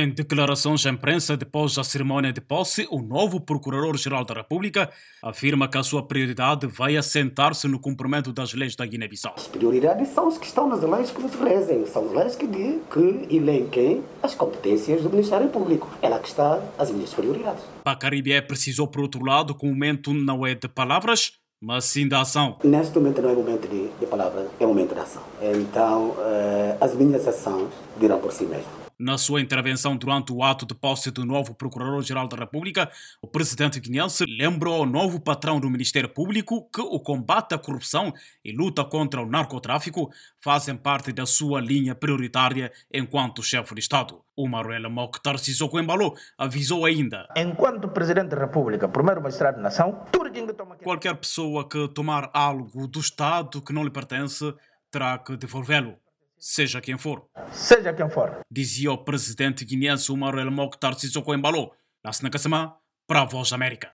Em declarações à imprensa depois da cerimônia de posse, o novo Procurador-Geral da República afirma que a sua prioridade vai assentar-se no cumprimento das leis da Guiné-Bissau. As prioridades são as que estão nas leis que nos regem, são as leis que, que elenquem as competências do Ministério Público. É lá que estão as minhas prioridades. Pacaribe precisou, por outro lado, que o momento não é de palavras, mas sim da ação. Neste momento não é momento de, de palavras, é momento de ação. Então, uh, as minhas ações dirão por si mesmas. Na sua intervenção durante o ato de posse do novo Procurador-Geral da República, o presidente guineense lembrou ao novo patrão do Ministério Público que o combate à corrupção e luta contra o narcotráfico fazem parte da sua linha prioritária enquanto chefe de Estado. O Maruela Mokhtar Sissoko Embalo avisou ainda: Enquanto Presidente da República, primeiro magistrado da nação, qualquer pessoa que tomar algo do Estado que não lhe pertence terá que devolvê-lo seja quem for. Seja quem for. Dizia o presidente guineense Umar El Mokhtar Sissoko Embalo, na Sinacassamá, para a Voz da América.